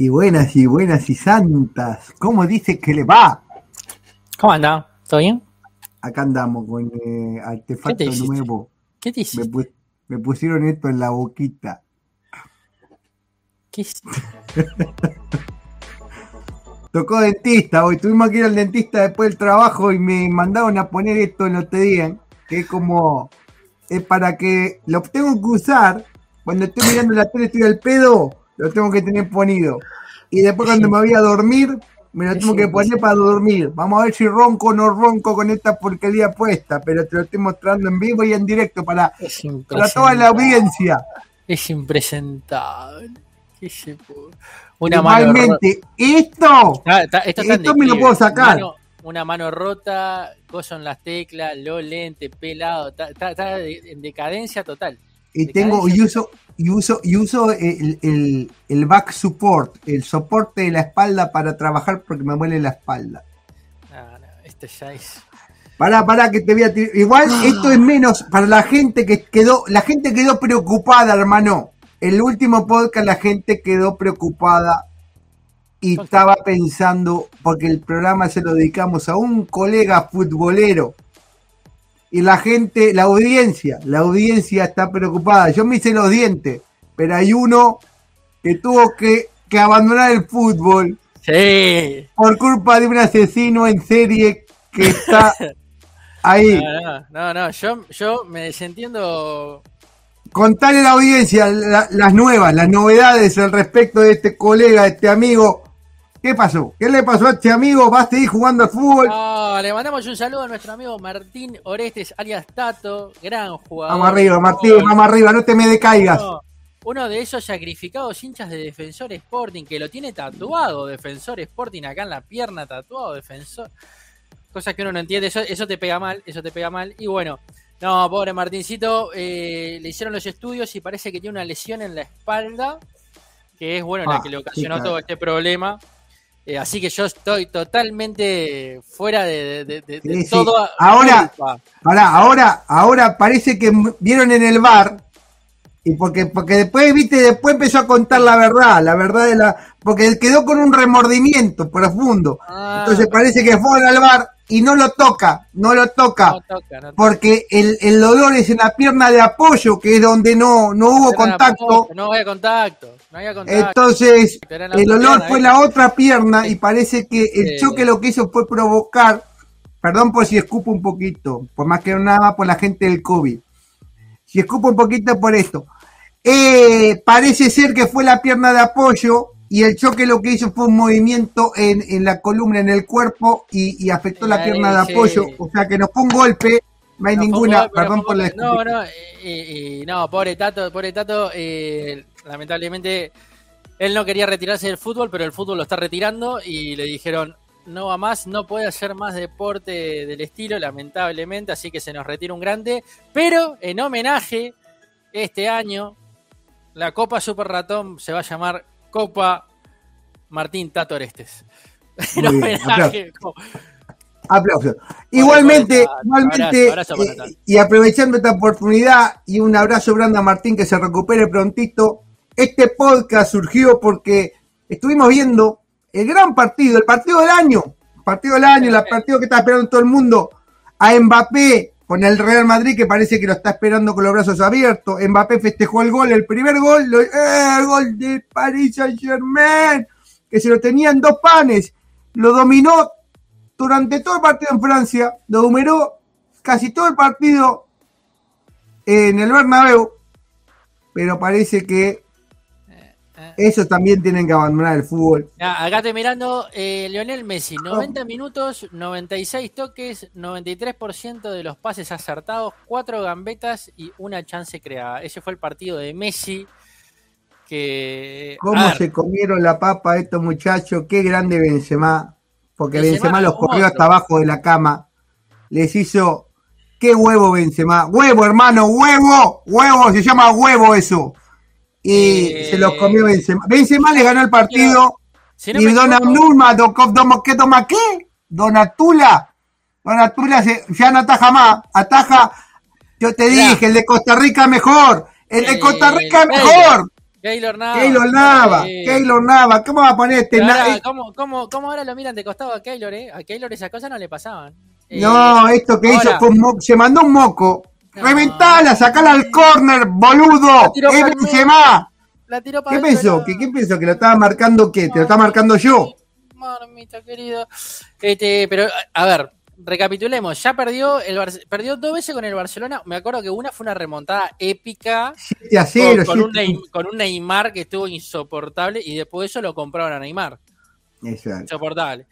Y buenas y buenas y santas. ¿Cómo dice que le va? ¿Cómo anda? ¿Todo bien? Acá andamos con eh, artefacto nuevo. ¿Qué te? Me, me, pusieron esto en la boquita. ¿Qué Tocó dentista hoy. Tuvimos que ir al dentista después del trabajo y me mandaron a poner esto en los te que es como. Es para que lo tengo que usar cuando estoy mirando la tele, estoy al pedo lo tengo que tener ponido. Y después cuando me voy a dormir, me lo tengo que poner para dormir. Vamos a ver si ronco o no ronco con esta porquería puesta, pero te lo estoy mostrando en vivo y en directo para, para toda la audiencia. Es impresentable. Una mano esto, esto me lo puedo sacar. una mano rota, coso en las teclas, lo lente, pelado, está, en decadencia total. Y tengo, y uso, y uso, y uso el, back support, el soporte de la espalda para trabajar porque me duele la espalda. No, no, este ya es. Para, para que te voy a tirar. Igual esto es menos para la gente que quedó, la gente quedó preocupada, hermano. El último podcast la gente quedó preocupada y estaba pensando, porque el programa se lo dedicamos a un colega futbolero y la gente, la audiencia, la audiencia está preocupada. Yo me hice los dientes, pero hay uno que tuvo que, abandonar el fútbol sí. por culpa de un asesino en serie que está ahí. No, no, yo, yo me desentiendo. Contarle a la audiencia las nuevas, las novedades al respecto de este colega, de este amigo ¿Qué pasó? ¿Qué le pasó a este amigo? ¿Va a seguir jugando al fútbol? No, le mandamos un saludo a nuestro amigo Martín Orestes, alias Tato, gran jugador. Vamos arriba, Martín, vamos arriba, no te me decaigas. uno de esos sacrificados hinchas de Defensor Sporting, que lo tiene tatuado Defensor Sporting acá en la pierna, tatuado Defensor. Cosa que uno no entiende, eso, eso te pega mal, eso te pega mal. Y bueno, no, pobre Martincito, eh, le hicieron los estudios y parece que tiene una lesión en la espalda, que es bueno la ah, que le ocasionó todo este problema. Eh, así que yo estoy totalmente fuera de, todo. Ahora, ahora, ahora, ahora parece que vieron en el bar y porque porque después viste después empezó a contar la verdad, la verdad de la porque quedó con un remordimiento profundo. Ah. Entonces parece que fue al bar y no lo toca, no lo toca, porque el, el, dolor es en la pierna de apoyo, que es donde no, no hubo contacto. no había Entonces, el dolor fue la otra pierna y parece que el choque lo que hizo fue provocar, perdón por si escupo un poquito, por más que nada por la gente del COVID, si escupo un poquito por esto, eh, parece ser que fue la pierna de apoyo y el choque lo que hizo fue un movimiento en, en la columna, en el cuerpo y, afectó la pierna de apoyo, o sea que no fue un golpe, no hay ninguna, perdón por la No, no, no, pobre Tato, pobre Tato, eh, lamentablemente él no quería retirarse del fútbol, pero el fútbol lo está retirando y le dijeron, no va más, no puede hacer más deporte del estilo, lamentablemente, así que se nos retira un grande, pero en homenaje, este año, la Copa Super Ratón se va a llamar Copa Martín Tato Orestes. Aplausos. Igualmente, igualmente eh, y aprovechando esta oportunidad y un abrazo grande a Martín que se recupere prontito. Este podcast surgió porque estuvimos viendo el gran partido, el partido del año, el partido del año, el partido que está esperando todo el mundo, a Mbappé con el Real Madrid que parece que lo está esperando con los brazos abiertos. Mbappé festejó el gol, el primer gol, eh, el gol de Paris Saint Germain, que se lo tenía en dos panes. Lo dominó durante todo el partido en Francia, lo dominó casi todo el partido en el Bernabéu, pero parece que eso también tienen que abandonar el fútbol. acá estoy mirando eh, Lionel Messi, 90 minutos, 96 toques, 93% de los pases acertados, 4 gambetas y una chance creada. Ese fue el partido de Messi. Que, ¿Cómo se comieron la papa estos muchachos? Qué grande Benzema. Porque Benzema, los corrió hasta abajo de la cama. Les hizo... ¡Qué huevo Benzema! ¡Huevo, hermano! ¡Huevo! ¡Huevo! Se llama huevo eso y se los comió Benzema. Benzema le ganó el partido. y Donatula, ¿qué toma qué? Donatula. Donatula ya no ataja más. Ataja, yo te dije, el de Costa Rica mejor. El de Costa Rica mejor. Keylor Nava. Keylor Nava. Keylor Nava. ¿Cómo va a poner este ahora, ¿cómo, cómo, ¿Cómo ahora lo miran de costado a Keylor, eh? A Keylor esas cosas no le pasaban. no, eh, esto que hizo fue se mandó un moco. Reventala, sacala al corner, boludo. Es más. La tiró para ¿Qué pensó? ¿Qué, ¿Qué pensó? ¿Que lo estaba marcando qué? ¿Te lo estaba marcando yo? Marmita, querido. Este, pero, a ver, recapitulemos. Ya perdió el perdió dos veces con el Barcelona. Me acuerdo que una fue una remontada épica. con, un Neymar, que estuvo insoportable y después de eso lo compraron a Neymar. Exacto. Insoportable.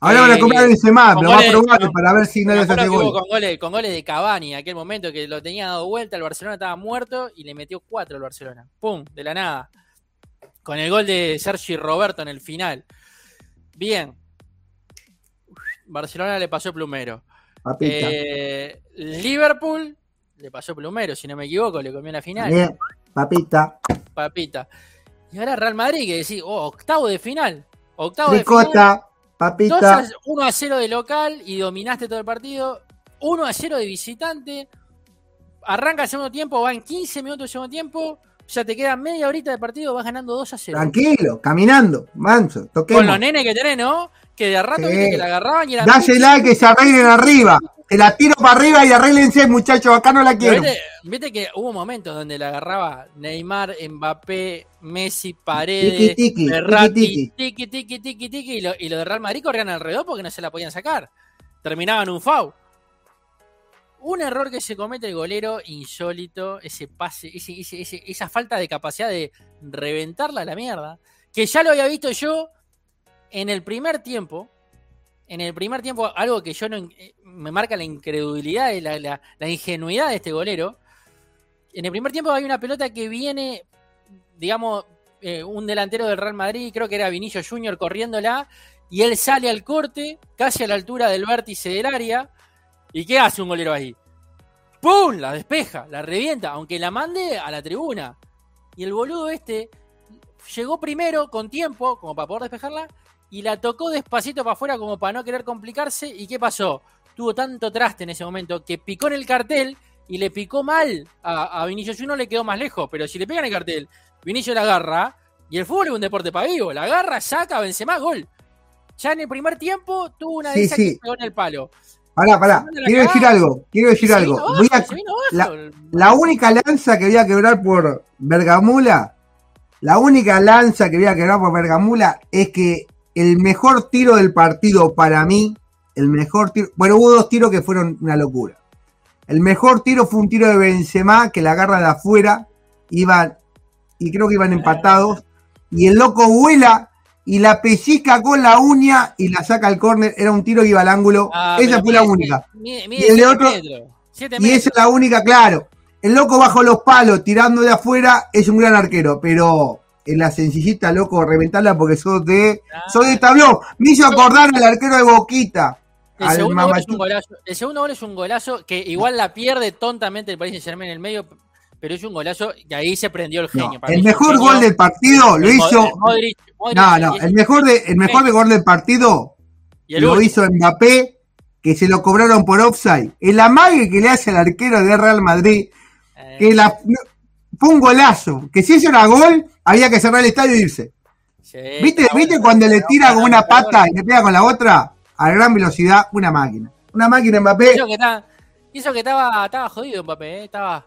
Ahora van a comprar a Benzema, pero va a probar para ver si no les hace gol. Con goles, con goles de Cavani en aquel momento que lo tenía dado vuelta, el Barcelona estaba muerto y le metió cuatro al Barcelona. ¡Pum! De la nada. Con el gol de Sergi Roberto en el final. Bien. Barcelona le pasó plumero. Eh, Liverpool le pasó plumero, si no me equivoco, le comió la final. Bien, papita. Papita. Y ahora Real Madrid, que decís, oh, octavo de final. Octavo de final. Papita. 1 a 0 de local y dominaste todo el partido. 1 a 0 de visitante. Arranca el segundo tiempo, va en 15 minutos del segundo tiempo. Ya te queda media horita de partido, vas ganando 2 a 0. Tranquilo, caminando, manso, toquemos. Con los nenes que tenés, ¿no? Que de rato que la agarraban y eran. Dásela que se arreglen arriba. Te la tiro para arriba y arréglense, muchachos. Acá no la quiero. Viste, que hubo momentos donde la agarraba Neymar, Mbappé, Messi, Paredes, tiki, tiki, tiki, tiki, tiki, tiki, y lo, y lo de Real Madrid corrían alrededor porque no se la podían sacar. Terminaban un foul. Un error que se comete el golero insólito, ese pase, esa falta de capacidad de reventarla a la mierda, que ya lo había visto yo en el primer tiempo, en el primer tiempo, algo que yo no eh, me marca la incredulidad, la, la, ingenuidad de este golero. En el primer tiempo hay una pelota que viene, digamos, eh, un delantero del Real Madrid, creo que era Vinicio Junior corriéndola, y él sale al corte, casi a la altura del vértice del área. ¿Y qué hace un golero ahí? ¡Pum! La despeja, la revienta, aunque la mande a la tribuna. Y el boludo este llegó primero con tiempo, como para poder despejarla, y la tocó despacito para afuera como para no querer complicarse. ¿Y qué pasó? Tuvo tanto traste en ese momento que picó en el cartel y le picó mal a, a Vinicio Junior, le quedó más lejos. Pero si le pegan el cartel, Vinicio la agarra. Y el fútbol es un deporte para vivo. La agarra, saca, vence más, gol. Ya en el primer tiempo tuvo una de esas que pegó en el palo. Pará, pará, quiero decir algo, quiero decir algo. la, la, única lanza que voy a quebrar por Bergamula, la única lanza que voy a quebrar por Bergamula es que el mejor tiro del partido para mí, el mejor tiro, bueno, hubo dos tiros que fueron una locura. El mejor tiro fue un tiro de Benzema que la agarra de afuera, iban, y creo que iban empatados, y el loco vuela y la pellizca con la uña y la saca al córner, era un tiro que iba al ángulo, ah, esa fue la única. y el de otro, y esa es la única, claro. El loco bajo los palos tirando de afuera es un gran arquero, pero en la sencillita, loco, reventarla porque sos de. soy de tablón. Me hizo acordar al arquero de Boquita. El segundo, gol es un golazo, el segundo gol es un golazo que igual la pierde tontamente el Paris Saint Germain en el medio, pero es un golazo y ahí se prendió el genio. el mejor gol del partido lo hizo. no, no, el mejor de, el mejor de gol del partido lo hizo Mbappé, que se lo cobraron por offside. El amague que le hace al arquero de Real Madrid, que la, fue un golazo. Que si eso era gol, había que cerrar el estadio y irse. ¿Viste, ¿Viste cuando le tira con una pata y le pega con la otra? A gran velocidad, una máquina. Una máquina Mbappé. Hizo que, estaba, estaba jodido Mbappé, ¿eh? estaba.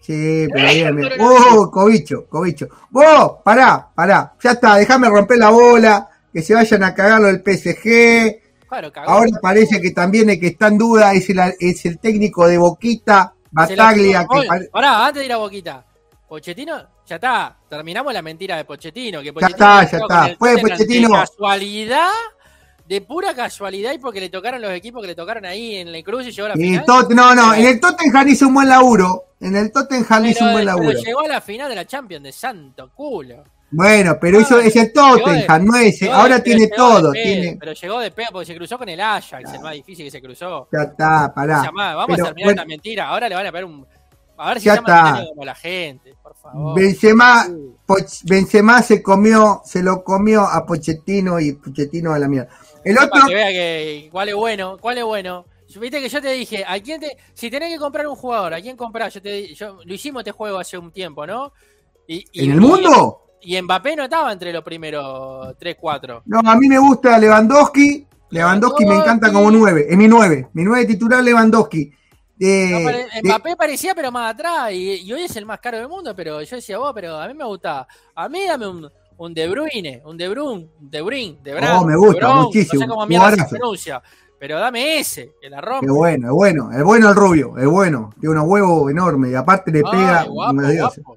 Sí, pero bien, ¡Oh, cobicho, cobicho! ¡Vos! Pará, pará. Ya está, déjame romper la bola. Que se vayan a cagar lo del PSG. Ahora parece que también el que está en duda es el, es el técnico de Boquita, Bataglia. Que Pará, antes de ir a Boquita. Pochettino, ya está. Terminamos la mentira de Pochettino. Que ya está, ya está. Fue Pochettino. De casualidad, de pura casualidad, y porque le tocaron los equipos que le tocaron ahí en la Cruz y llegó a la final. no, no, en el Tottenham hizo un buen laburo. En el Tottenham hizo un buen laburo. Pero llegó a la final de la Champions de santo culo. Bueno, pero hizo ese Tottenham, no ese. Ahora tiene todo. tiene... Pero llegó de pedo porque se cruzó con el Ajax, el más difícil que se cruzó. Ya está, pará. Vamos a terminar esta mentira. Ahora le van a pegar un a ver si ya está. como la gente, por favor. Benzema, Benzema se comió, se lo comió a Pochettino y Pochettino a la mierda. El otro. Para que vea que cuál es bueno, cuál es bueno. Viste que yo te dije, ¿a quién te, si tenés que comprar un jugador, ¿a quién comprar? Yo te, yo, lo hicimos este juego hace un tiempo, ¿no? ¿En el mundo? Y Mbappé no estaba entre los primeros 3-4. No, a mí me gusta Lewandowski. Lewandowski me encanta como 9. Es mi 9. Mi 9 titular Lewandowski. Mbappé parecía, pero más atrás. Y, hoy es el más caro del mundo. Pero yo decía, vos, pero a mí me gusta. A mí dame un, un De Bruyne, un De Bruyne, De Bruyne, De Bruyne. Oh, me gusta muchísimo. No sé cómo mierda se pronuncia. Pero dame ese, que la rompe. Es bueno, es bueno. Es bueno el rubio, es bueno. Tiene unos huevos enormes y aparte le pega. Guapo,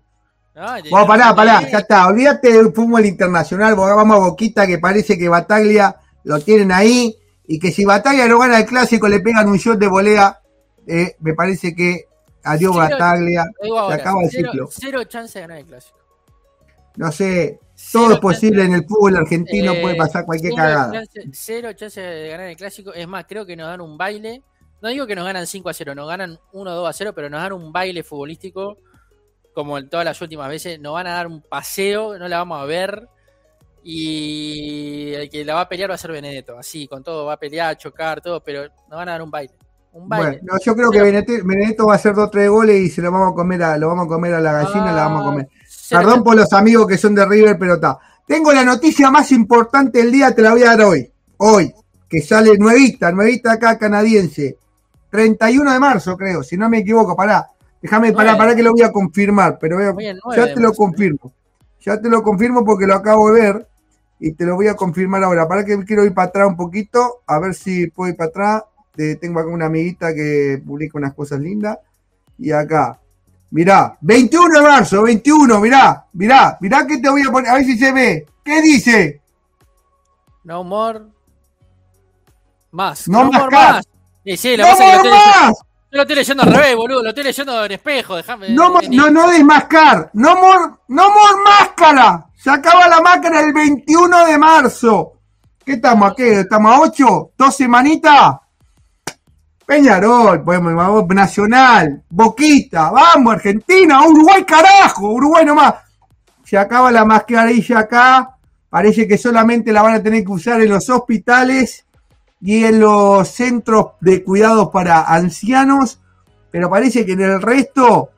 Vamos, pará, pará, ya está. Olvídate del fútbol internacional, vamos a Boquita que parece que Bataglia lo tienen ahí y que si Bataglia no gana el clásico le pegan un shot de volea. Eh, me parece que adiós Bataglia. se acaba el ciclo. Cero chance de ganar el clásico. No sé, todo es posible en el fútbol argentino, puede eh, pasar cualquier cagada. cero chance de ganar el clásico. Es más, creo que nos dan un baile. No digo que nos ganan 5 a 0, nos ganan 1 2 a 0, pero nos dan un baile futbolístico como en todas las últimas veces, nos van a dar un paseo, no la vamos a ver. Y el que la va a pelear va a ser Benedetto, así, con todo, va a pelear, chocar, todo, pero nos van a dar un baile. Un baile. Bueno, yo creo que Benedetto, va a hacer dos o tres goles y se lo vamos a comer a, lo vamos a comer a la gallina, la vamos a comer. Ah, Perdón por los amigos que son de River, pero está. Tengo la noticia más importante del día, te la voy a dar hoy. Hoy, que sale nuevita, nuevita acá canadiense. 31 de marzo, creo, si no me equivoco, pará. Déjame, para, para que lo voy a confirmar, pero ya te lo confirmo. Ya te lo confirmo porque lo acabo de ver y te lo voy a confirmar ahora. Para que quiero ir para atrás un poquito, a ver si puedo ir para atrás. tengo acá una amiguita que publica unas cosas lindas. Y acá, mirá, 21 de marzo, 21, mirá, mirá, mirá que te voy a poner, a ver si se ve. ¿Qué dice? No more. Más. No, more más. Sí, no more más. Yo lo estoy leyendo al revés, boludo. Lo estoy leyendo en espejo. Déjame. No, no, no desmascar. No more, no more máscara. Se acaba la máscara el 21 de marzo. ¿Qué estamos aquí? ¿Estamos a 8? ¿Dos semanitas? Peñarol, podemos, Nacional, Boquita, vamos, Argentina, Uruguay, carajo, Uruguay nomás. Se acaba la mascarilla acá. Parece que solamente la van a tener que usar en los hospitales y en los centros de cuidados para ancianos, pero parece que en el resto,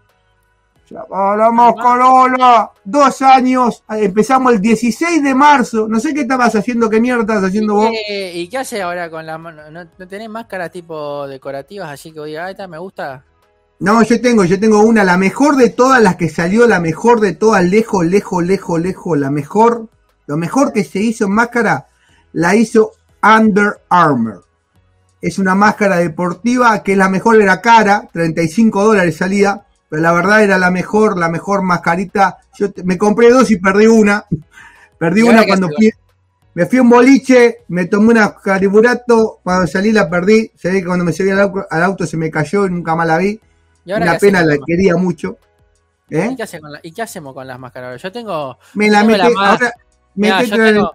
hablamos Corolla, dos años, empezamos el 16 de marzo, no sé qué estabas haciendo, qué mierda estás haciendo vos. ¿Y qué hace ahora con la mano? ¿No, tenés máscaras tipo decorativas así que voy a esta me gusta? No, yo tengo, yo tengo una, la mejor de todas las que salió, la mejor de todas, lejos, lejos, lejos, lejos, la mejor, lo mejor que se hizo en máscara, la hizo Under Armour. Es una máscara deportiva que la mejor era cara, 35 dólares salía, pero la verdad era la mejor, la mejor mascarita. Yo me compré dos y perdí una. Perdí una cuando fui, me fui a un boliche, me tomé una cariburato, cuando salí la perdí. Se ve que cuando me subí al auto, se me cayó y nunca más la vi. una pena, la quería mucho. ¿Eh? ¿Y, qué hacemos con las máscaras? Yo tengo. Me la metí. Ahora, yo tengo,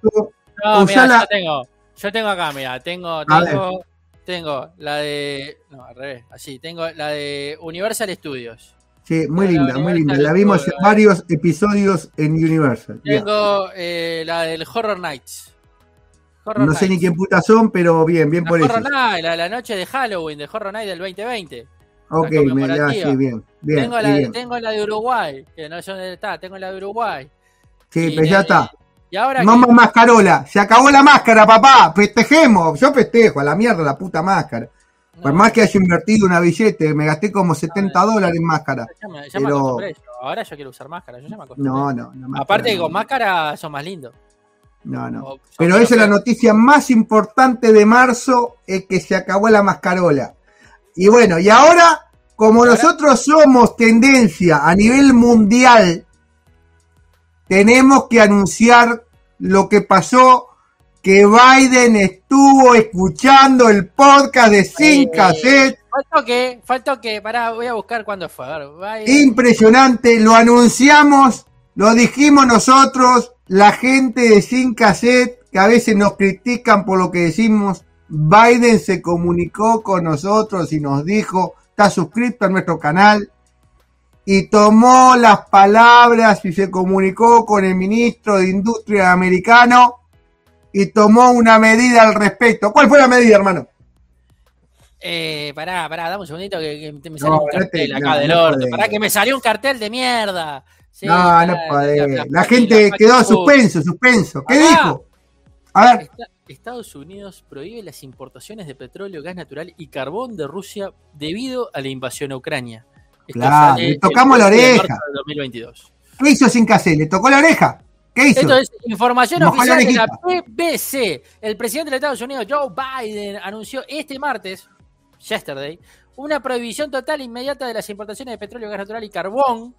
no, yo tengo yo tengo acá, mira, tengo, tengo, tengo la de. No, al revés, así, tengo la de Universal Studios. Sí, muy linda, muy linda. La vimos en varios episodios en Universal. Tengo eh, la del Horror Nights. no sé ni quién puta son, pero bien, bien por Horror eso. Night, la, la noche de Halloween, de Horror Night del 2020. Ok, me da, sí, bien, bien. Tengo la, tengo la de Uruguay, que no sé dónde está, tengo la de Uruguay. Sí, pues ya está. Y ahora Mamá mascarola, se acabó la máscara, papá, festejemos. Yo festejo, a la mierda la puta máscara. Por más que haya invertido una billete, me gasté como 70 dólares en máscara. pero... Ahora yo quiero usar máscara, yo ya me No, no, Aparte que con máscara son más lindos. No, no. Pero esa es la noticia más importante de marzo, es que se acabó la mascarola. Y bueno, y ahora, como nosotros somos tendencia a nivel mundial tenemos que anunciar lo que pasó, que Biden estuvo escuchando el podcast de Sin Cassette. Faltó que, faltó que, pará, voy a buscar cuándo fue. Impresionante, lo anunciamos, lo dijimos nosotros, la gente de Sin Cassette, que a veces nos critican por lo que decimos, Biden se comunicó con nosotros y nos dijo, está suscrito a nuestro canal, y tomó las palabras y se comunicó con el ministro de Industria americano y tomó una medida al respecto. ¿Cuál fue la medida, hermano? Eh, pará, pará, dame un segundito que, me salió un cartel acá del orto. pará, que me salió un cartel de mierda. no, no puede. La gente quedó suspenso, suspenso. ¿Qué dijo? A ver. Estados Unidos prohíbe las importaciones de petróleo, gas natural y carbón de Rusia debido a la invasión a Ucrania. Claro, le tocamos la oreja. ¿Qué hizo sin casé? ¿Le tocó la oreja? ¿Qué hizo? Esto es información oficial de la BBC. El presidente de Estados Unidos, Joe Biden, anunció este martes, yesterday, una prohibición total e inmediata de las importaciones de petróleo, gas natural y carbón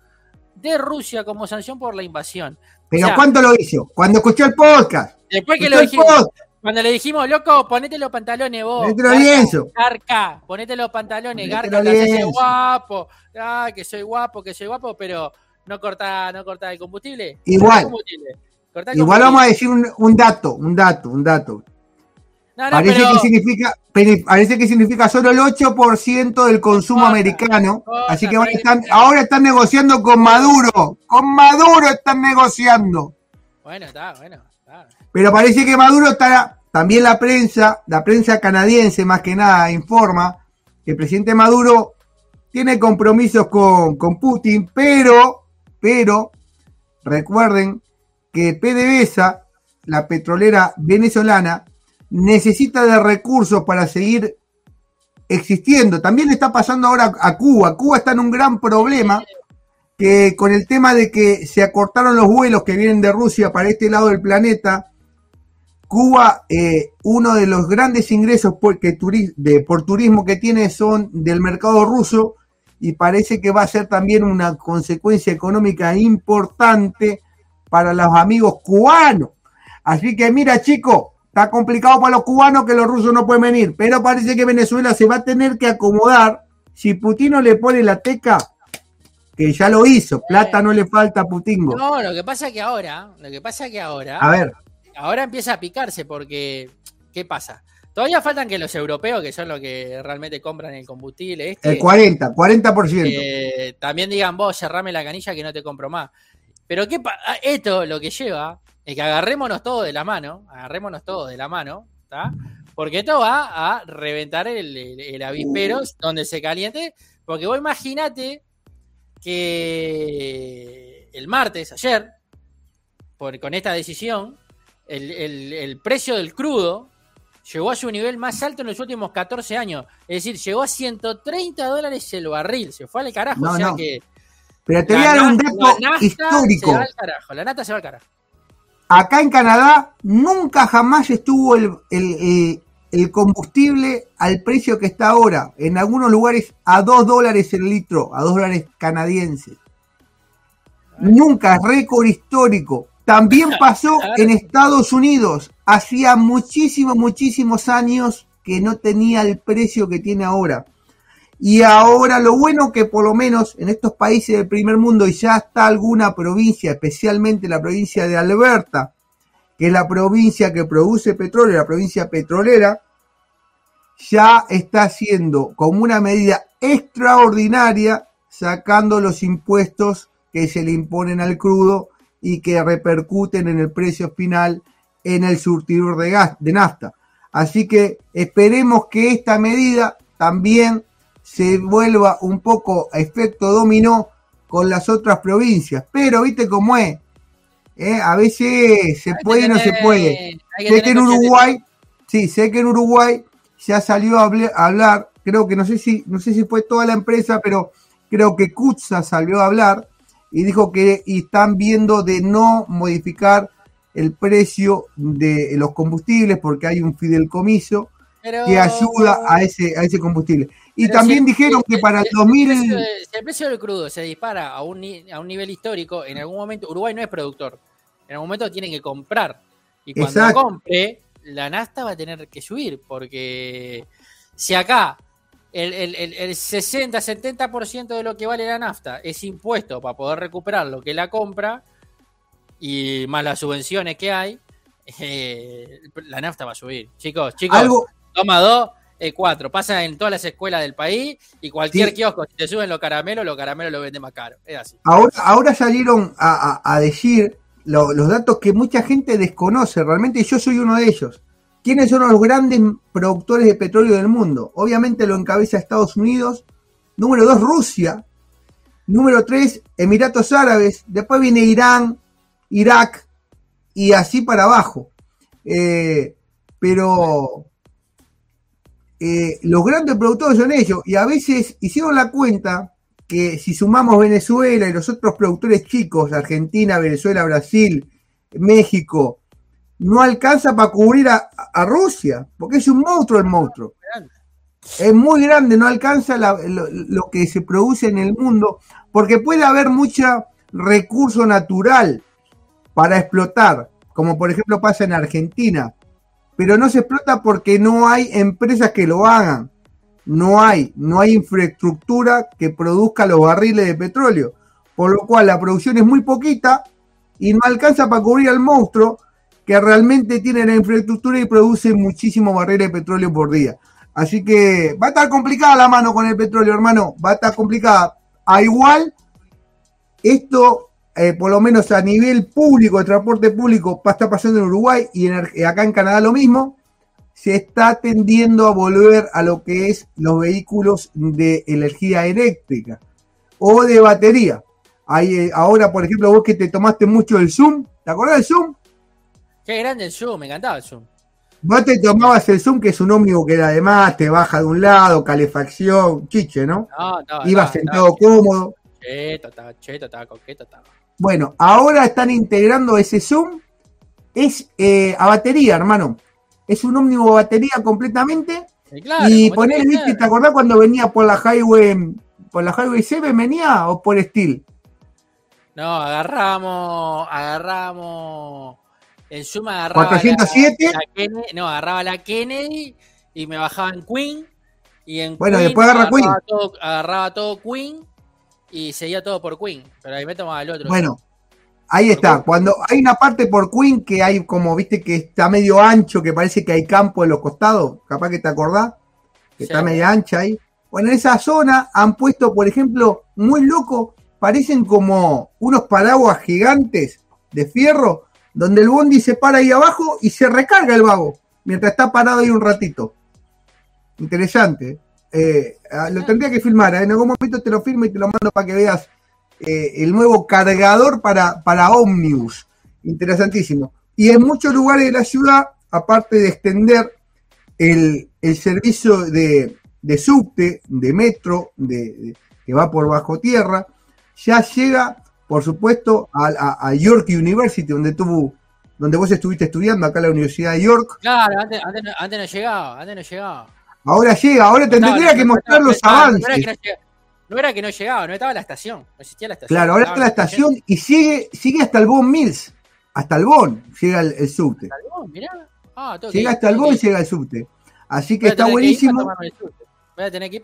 de Rusia como sanción por la invasión. ¿Pero cuánto lo hizo? Cuando escuchó el podcast. Después que lo dijimos. Cuando le dijimos, loco, ponete los pantalones vos. Ponete los lienzos. Garca, ponete los pantalones, Garca, que soy guapo. Ah, que soy guapo, que soy guapo, pero no corta, no corta el combustible. Igual. Igual vamos a decir un, dato, un dato, un dato. parece, que significa, parece que significa solo el 8% del consumo americano. así que ahora están negociando con Maduro. Con Maduro están negociando. Bueno, está, bueno. Pero parece que Maduro estará, también la prensa, la prensa canadiense más que nada informa que el presidente Maduro tiene compromisos con, con Putin, pero, pero, recuerden que PDVSA, la petrolera venezolana, necesita de recursos para seguir existiendo. También le está pasando ahora a Cuba. Cuba está en un gran problema que con el tema de que se acortaron los vuelos que vienen de Rusia para este lado del planeta Cuba, eh, uno de los grandes ingresos por, por turismo que tiene son del mercado ruso y parece que va a ser también una consecuencia económica importante para los amigos cubanos. Así que mira, chicos, está complicado para los cubanos que los rusos no pueden venir, pero parece que Venezuela se va a tener que acomodar. Si Putin no le pone la teca, que ya lo hizo, plata no le falta a Putin. No, lo que pasa es que ahora, lo que pasa es que ahora. A ver ahora empieza a picarse porque, ¿qué pasa? Todavía faltan que los europeos, que son los que realmente compran el combustible, este, el 40, 40%. Eh, también digan vos, cerrame la canilla que no te compro más. Pero ¿qué ah, esto lo que lleva es que agarrémonos todos de la mano, agarrémonos todos de la mano, ¿está? Porque esto va a reventar el, avispero donde se caliente. Porque vos imaginate que el martes, ayer, por, con esta decisión, el, precio del crudo llegó a su nivel más alto en los últimos 14 años. Es decir, llegó a 130 dólares el barril. Se fue al carajo. o sea que. Pero te voy a dar un dato histórico. la nata se va al carajo. Acá en Canadá nunca jamás estuvo el, el, combustible al precio que está ahora. En algunos lugares a 2 dólares el litro, a 2 dólares canadienses. Nunca, récord histórico. También pasó en Estados Unidos. Hacía muchísimos, muchísimos años que no tenía el precio que tiene ahora. Y ahora lo bueno que por lo menos en estos países del primer mundo y ya está alguna provincia, especialmente la provincia de Alberta, que la provincia que produce petróleo, la provincia petrolera, ya está haciendo como una medida extraordinaria sacando los impuestos que se le imponen al crudo y que repercuten en el precio final en el surtidor de, gas, de nafta. Así que esperemos que esta medida también se vuelva un poco a efecto dominó con las otras provincias. Pero viste cómo es. ¿Eh? A veces se puede y no se puede. Sé que en Uruguay, sí, sé que en Uruguay ya salió a hablar, creo que no sé si, no sé si fue toda la empresa, pero creo que Kutza salió a hablar y dijo que están viendo de no modificar el precio de los combustibles porque hay un fidelcomiso que ayuda a ese, a ese combustible. Y también dijeron que para el 2000... si el precio del crudo se dispara a un, a un nivel histórico, en algún momento Uruguay no es productor. En algún momento tienen que comprar. Y cuando compre, la nafta va a tener que subir porque si acá el, el, el 60-70% de lo que vale la nafta es impuesto para poder recuperar lo que la compra y más las subvenciones que hay, eh, la nafta va a subir. Chicos, chicos, toma dos, eh, cuatro. Pasa en todas las escuelas del país y cualquier kiosco, si te suben los caramelos, los caramelos los venden más caro. Es así. Ahora, ahora salieron a, decir los datos que mucha gente desconoce. Realmente yo soy uno de ellos. ¿Quiénes son los grandes productores de petróleo del mundo? Obviamente lo encabeza Estados Unidos. Número dos, Rusia. Número 3, Emiratos Árabes. Después viene Irán, Irak y así para abajo. Eh, pero eh, los grandes productores son ellos. Y a veces hicieron la cuenta que si sumamos Venezuela y los otros productores chicos, Argentina, Venezuela, Brasil, México, no alcanza para cubrir a, Rusia, porque es un monstruo el monstruo. Es muy grande, no alcanza lo, que se produce en el mundo, porque puede haber mucho recurso natural para explotar, como por ejemplo pasa en Argentina, pero no se explota porque no hay empresas que lo hagan. No hay, no hay infraestructura que produzca los barriles de petróleo, por lo cual la producción es muy poquita y no alcanza para cubrir al monstruo que realmente tiene la infraestructura y produce muchísimos barriles de petróleo por día. Así que va a estar complicada la mano con el petróleo, hermano. Va a estar complicada. A igual, esto, eh, por lo menos a nivel público, de transporte público, va a estar pasando en Uruguay y acá en Canadá lo mismo. Se está tendiendo a volver a lo que es los vehículos de energía eléctrica o de batería. Eh, ahora, por ejemplo, vos que te tomaste mucho el Zoom, ¿te acordás del Zoom? Qué grande el Zoom, me encantaba el Zoom. Vos te tomabas el Zoom, que es un ómnibus que además te baja de un lado, calefacción, chiche, ¿no? No, no Ibas sentado cómodo. Cheto, estaba cheto, estaba coqueto, estaba. Bueno, ahora están integrando ese Zoom. Es eh, a batería, hermano. Es un ómnibus batería completamente. y poner, viste, ¿te acordás cuando venía por la Highway, por la Highway 7 venía o por Steel? No, agarramos, agarramos en suma agarraba 407. La, no, agarraba la Kennedy y me bajaba en Queen. Y en bueno, después agarra Queen. Todo, agarraba todo Queen y seguía todo por Queen. Pero ahí me tomaba el otro. Bueno, ahí está. Cuando hay una parte por Queen que hay como, viste, que está medio ancho, que parece que hay campo en los costados. Capaz que te acordás. Que está media ancha ahí. Bueno, en esa zona han puesto, por ejemplo, muy loco, parecen como unos paraguas gigantes de fierro donde el bondi se para ahí abajo y se recarga el vago, mientras está parado ahí un ratito. Interesante. Eh, ah, lo tendría que filmar, ¿eh? en algún momento te lo filmo y te lo mando para que veas eh, el nuevo cargador para, para Omnibus. Interesantísimo. Y en muchos lugares de la ciudad, aparte de extender el, servicio de, subte, de metro, de, que va por bajo tierra, ya llega por supuesto, a, York University, donde tuvo, donde vos estuviste estudiando, acá en la Universidad de York. Claro, antes, no llegaba, antes no llegaba. Ahora llega, ahora tendría que mostrar los avances. No era, que no llegaba, no estaba la estación, no existía la estación. Claro, ahora está la estación y sigue, sigue hasta el Bon Mills, hasta el Bon llega el, subte. ¿Hasta el Bon? Mirá. Ah, llega hasta el Bon y llega el subte. Así que está buenísimo.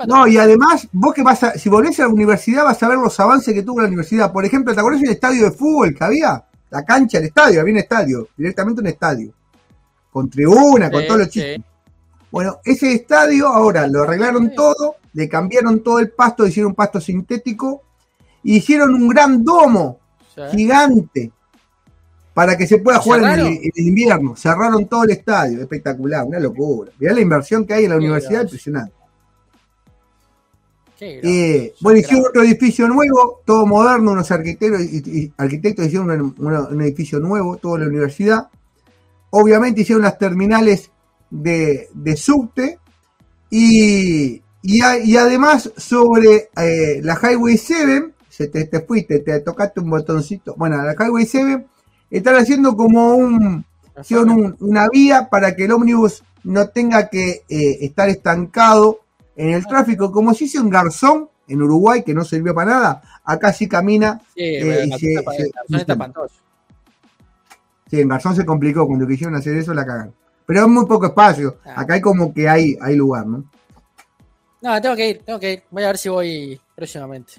No, y además, vos que vas a, si volvés a la universidad vas a ver los avances que tuvo la universidad. Por ejemplo, ¿te acuerdas del estadio de fútbol que había? La cancha, el estadio, había un estadio, directamente un estadio. Con tribuna, con todos los chistes. Bueno, ese estadio ahora lo arreglaron todo, le cambiaron todo el pasto, hicieron un pasto sintético, y hicieron un gran domo gigante para que se pueda jugar en el, invierno. Cerraron todo el estadio, espectacular, una locura. Mirá la inversión que hay en la universidad, impresionante. Eh, bueno, hicieron otro edificio nuevo, todo moderno, unos arquitectos, y, arquitectos hicieron un, edificio nuevo, toda la universidad. Obviamente hicieron las terminales de, subte y, y, además sobre eh, la Highway 7, se te, fuiste, te tocaste un botoncito. Bueno, la Highway 7 están haciendo como un, una vía para que el ómnibus no tenga que eh, estar estancado en el tráfico, como si hizo un garzón en Uruguay que no sirvió para nada, acá sí camina. Sí, eh, y Sí, en Garzón se complicó, cuando quisieron hacer eso la cagaron. Pero es muy poco espacio, ah. acá hay como que hay, hay lugar, ¿no? No, tengo que ir, tengo que ir. Voy a ver si voy próximamente.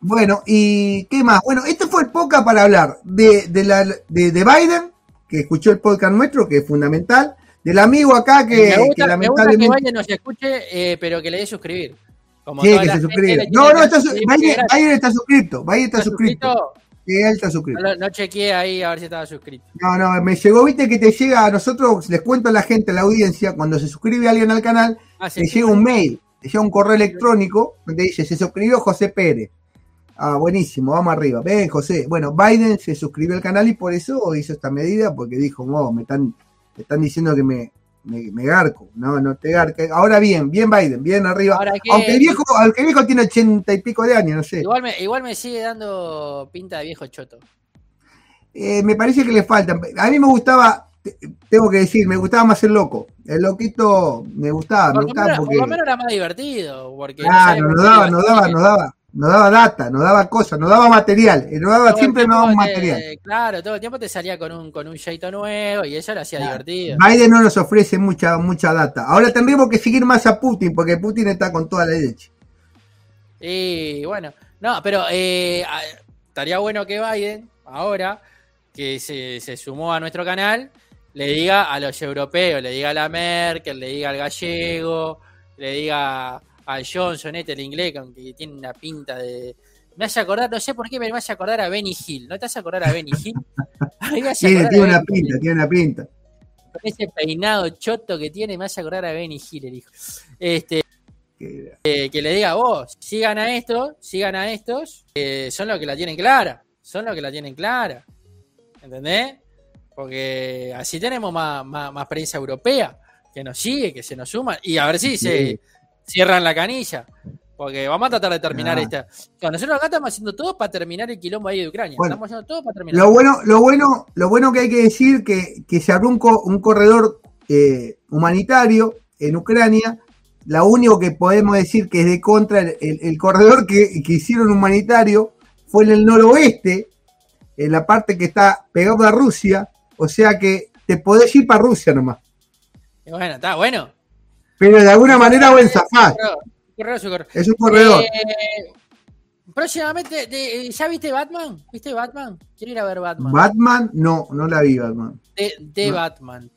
Bueno, ¿y qué más? Bueno, este fue el poca para hablar de, de, la, de, de Biden, que escuchó el podcast nuestro, que es fundamental, del amigo acá que, me gusta, lamentablemente. Me que no se escuche, eh, pero que le dé suscribir. Como sí, que se suscriba. No, no, está, Biden, está suscrito. Biden está, suscrito. Sí, él está suscrito. No, no, chequeé ahí a ver si estaba suscrito. No, no, me llegó, viste que te llega a nosotros, les cuento a la gente, a la audiencia, cuando se suscribe alguien al canal, ah, te llega un mail, llega un correo electrónico donde dice, se suscribió José Pérez. Ah, buenísimo, vamos arriba. Ven, José. Bueno, Biden se suscribió al canal y por eso hizo esta medida, porque dijo, oh, me están, me están diciendo que me, me, garco. No, no te garque. Ahora bien, bien Biden, bien arriba. aunque, el viejo, aunque el viejo tiene ochenta y pico de años, no sé. Igual me, igual me sigue dando pinta de viejo choto. Eh, me parece que le falta. A mí me gustaba, tengo que decir, me gustaba más el loco. El loquito me gustaba, me gustaba porque. Por lo menos era más divertido. Porque claro, nos daba, nos daba, nos daba nos daba data, nos daba cosas, nos daba material, nos daba, siempre nos daba material. Claro, todo el tiempo te salía con un, con un jeito nuevo y eso lo hacía divertido. Biden no nos ofrece mucha, mucha data. Ahora tendremos que seguir más a Putin, porque Putin está con toda la leche. Y bueno, no, pero eh, estaría bueno que Biden, ahora, que se, se sumó a nuestro canal, le diga a los europeos, le diga a la Merkel, le diga al gallego, le diga al Johnson, este, el inglés, que tiene una pinta de. Me hace acordar, no sé por qué, me hace acordar a Benny Hill. ¿No te hace acordar a Benny Hill? tiene, tiene una pinta, tiene una pinta. ese peinado choto que tiene, me hace acordar a Benny Hill, el hijo. Este, eh, que le diga, vos, sigan a estos, sigan a estos, son los que la tienen clara. Son los que la tienen clara. ¿Entendés? Porque así tenemos más, más, prensa europea que nos sigue, que se nos suma. Y a ver si se cierran la canilla. Porque vamos a tratar de terminar ah. esta. nosotros acá estamos haciendo todo para terminar el quilombo ahí de Ucrania. estamos haciendo todo para terminar. Lo bueno, lo bueno, lo bueno que hay que decir que, que se abrió un, corredor eh, humanitario en Ucrania. Lo único que podemos decir que es de contra el, corredor que, que, hicieron humanitario fue en el noroeste, en la parte que está pegado a Rusia. O sea que te podés ir para Rusia nomás. bueno, está bueno. Pero de alguna manera buen zafar. Es un corredor. Eh, próximamente, ¿ya viste Batman? ¿Viste Batman? Quiero ir a ver Batman. Batman, no, no la vi Batman. De, Batman.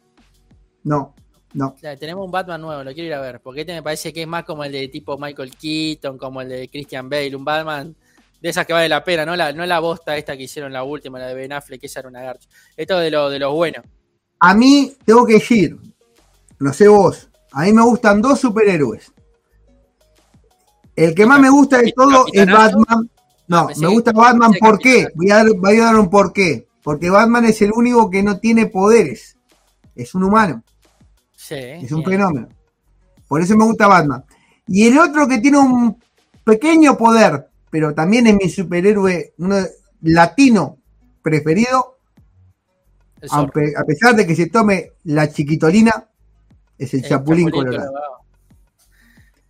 No, no. tenemos un Batman nuevo, lo quiero ir a ver. Porque este me parece que es más como el de tipo Michael Keaton, como el de Christian Bale, un Batman de esas que vale la pena, no la, no la bosta esta que hicieron la última, la de Ben Affleck, que esa era una garcha. Esto de lo, de lo bueno. A mí tengo que decir, no sé vos, a mí me gustan dos superhéroes. El que más me gusta de todo es Batman. No, me gusta Batman, ¿por qué? Voy a, dar, voy a dar un por qué. Porque Batman es el único que no tiene poderes. Es un humano. Sí, es un fenómeno. Por eso me gusta Batman. Y el otro que tiene un pequeño poder, pero también es mi superhéroe latino preferido, a pesar de que se tome la chiquitolina, es el, Chapulín, Colorado.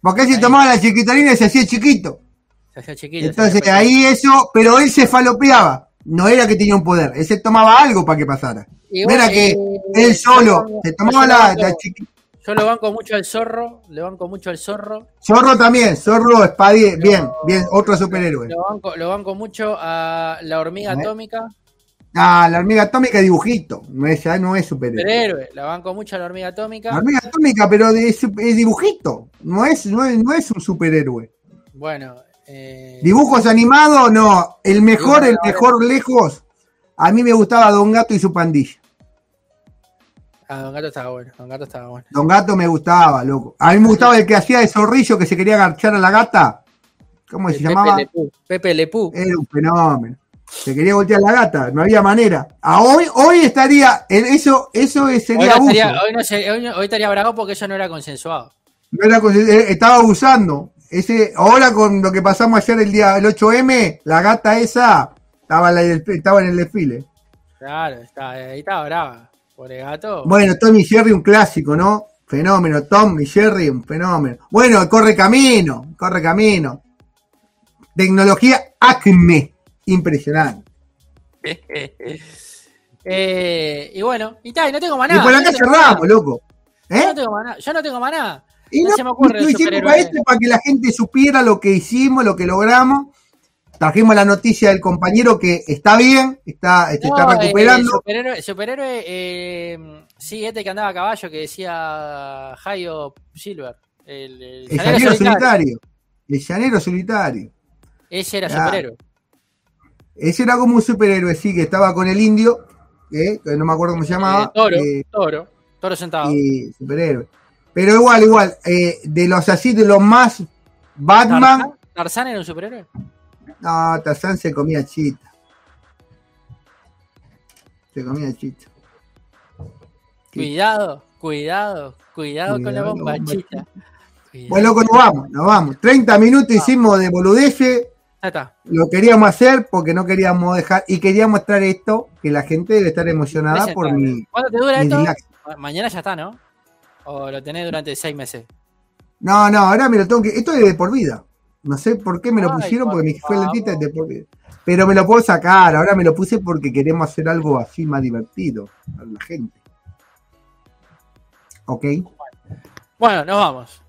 Porque si tomaba la chiquitalina se hacía chiquito. Se hacía chiquito. Entonces ahí eso, pero él se falopeaba. No era que tenía un poder, él se tomaba algo para que pasara. no era que eh, él solo se tomaba la, chiquita. Yo lo banco mucho al zorro, le banco mucho al zorro. Zorro también, zorro, espadie, bien, bien, otro superhéroe. Lo banco, lo banco mucho a la hormiga atómica. Ah, la hormiga atómica dibujito, no es, ya no es superhéroe. Superhéroe, la banco mucho a la hormiga atómica. La hormiga atómica, pero es, dibujito, no es, no es, un superhéroe. Bueno. Eh... Dibujos animados, no. El mejor, el mejor lejos. A mí me gustaba Don Gato y su pandilla. Ah, Don Gato estaba bueno. Don Gato estaba bueno. Don Gato me gustaba, loco. A mí me gustaba el que hacía de zorrillo que se quería agarchar a la gata. ¿Cómo se llamaba? Pepe Lepú. Era un fenómeno. Se quería voltear la gata, no había manera. A hoy, hoy estaría, eso, eso sería hoy, hoy, estaría bravo porque eso no era consensuado. No era eh, estaba abusando. Ese, ahora con lo que pasamos ayer el día el 8M, la gata esa estaba, estaba en el desfile. Claro, ahí estaba brava. Por el gato. Bueno, Tommy Jerry, un clásico, ¿no? Fenómeno, Tommy Jerry, un fenómeno. Bueno, corre camino, corre camino. Tecnología Acme. Impresionante. eh, y bueno, y tal, no tengo más nada. Y por acá cerramos, loco. ¿Eh? Yo no tengo más nada. Yo no tengo más nada. Y no, se me ocurre. para, esto, para que la gente supiera lo que hicimos, lo que logramos. Trajimos la noticia del compañero que está bien, está, este, está eh, recuperando. superhéroe, superhéroe eh, sí, este que andaba a caballo que decía Jairo Silver. El, el, el llanero solitario. El llanero solitario. Ese era superhéroe. Ese era como un superhéroe, sí, que estaba con el indio, que no me acuerdo cómo se llamaba. Eh, toro, toro, toro sentado. Sí, superhéroe. Pero igual, igual, eh, de los así, de los más Batman. ¿Tarzán era un superhéroe? No, Tarzán se comía chita. Se comía chita. Cuidado, cuidado, cuidado, con la bomba, chita. Bueno, loco, nos vamos, nos vamos. 30 minutos hicimos de boludeces. Lo queríamos hacer porque no queríamos dejar y quería mostrar esto, que la gente debe estar emocionada por mi. ¿Cuánto te dura esto? Mañana ya está, ¿no? ¿O lo tenés durante seis meses? No, no, ahora me lo tengo que. Esto es de por vida. No sé por qué me lo pusieron, porque mi fue lentita es de. Pero me lo puedo sacar, ahora me lo puse porque queremos hacer algo así más divertido a la gente. ¿Ok? Bueno, nos vamos.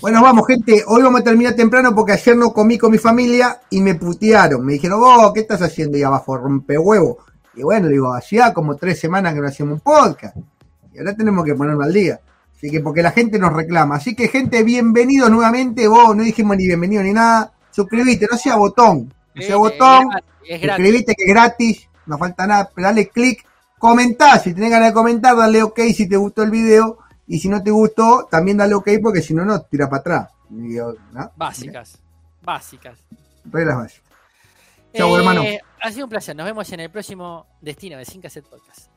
Bueno, vamos, gente. Hoy vamos a terminar temprano porque ayer no comí con mi familia y me putearon. Me dijeron, oh, ¿qué estás haciendo ahí abajo? Rompe huevo. Y bueno, digo, hacía como tres semanas que no hacíamos un podcast. Y ahora tenemos que ponerlo al día. Así que porque la gente nos reclama. Así que, gente, bienvenidos nuevamente. Vos no dijimos ni bienvenido ni nada. Suscribite, no sea botón. No sea botón. Suscribite que es gratis. No falta nada. Pero dale click. Comentá. Si tenés ganas de comentar, dale ok si te gustó el video y si no te gustó, también dale ok porque si no, no, tira para atrás. Básicas, básicas. Reglas básicas. Chau, hermano. Ha sido un placer. Nos vemos en el próximo destino de Sin Cassette Podcast.